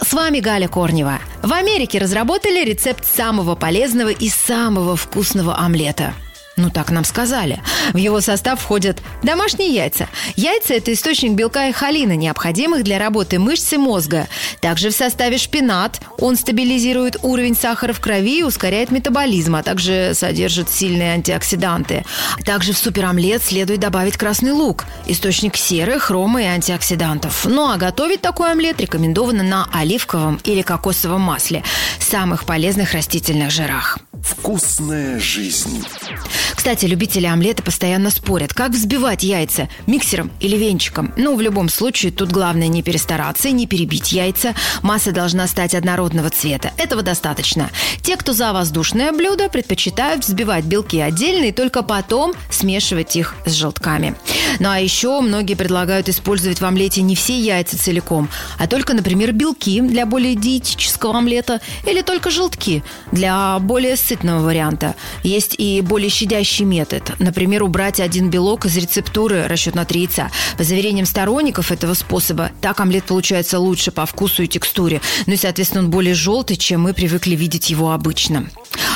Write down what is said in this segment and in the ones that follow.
С вами Галя Корнева. В Америке разработали рецепт самого полезного и самого вкусного омлета – ну, так нам сказали. В его состав входят домашние яйца. Яйца – это источник белка и холина, необходимых для работы мышц и мозга. Также в составе шпинат. Он стабилизирует уровень сахара в крови и ускоряет метаболизм, а также содержит сильные антиоксиданты. Также в суперомлет следует добавить красный лук – источник серы, хрома и антиоксидантов. Ну а готовить такой омлет рекомендовано на оливковом или кокосовом масле – самых полезных растительных жирах. Вкусная жизнь. Кстати, любители омлета постоянно спорят, как взбивать яйца – миксером или венчиком. Ну, в любом случае, тут главное не перестараться и не перебить яйца. Масса должна стать однородного цвета. Этого достаточно. Те, кто за воздушное блюдо, предпочитают взбивать белки отдельно и только потом смешивать их с желтками. Ну а еще многие предлагают использовать в омлете не все яйца целиком, а только, например, белки для более диетического омлета или только желтки для более сытного варианта. Есть и более щадящий метод. Например, убрать один белок из рецептуры расчет на три яйца. По заверениям сторонников этого способа, так омлет получается лучше по вкусу и текстуре. Ну и, соответственно, он более желтый, чем мы привыкли видеть его обычно.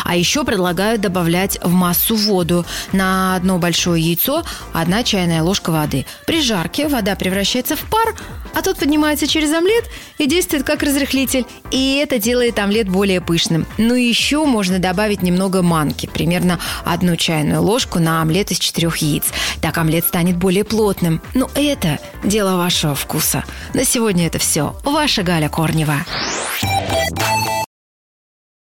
А еще предлагают добавлять в массу воду. На одно большое яйцо одна чайная ложка воды. При жарке вода превращается в пар, а тот поднимается через омлет и действует как разрыхлитель. И это делает омлет более пышным. Ну и еще можно добавить немного манки, примерно одну чайную ложку на омлет из четырех яиц. Так омлет станет более плотным. Но это дело вашего вкуса. На сегодня это все. Ваша Галя Корнева.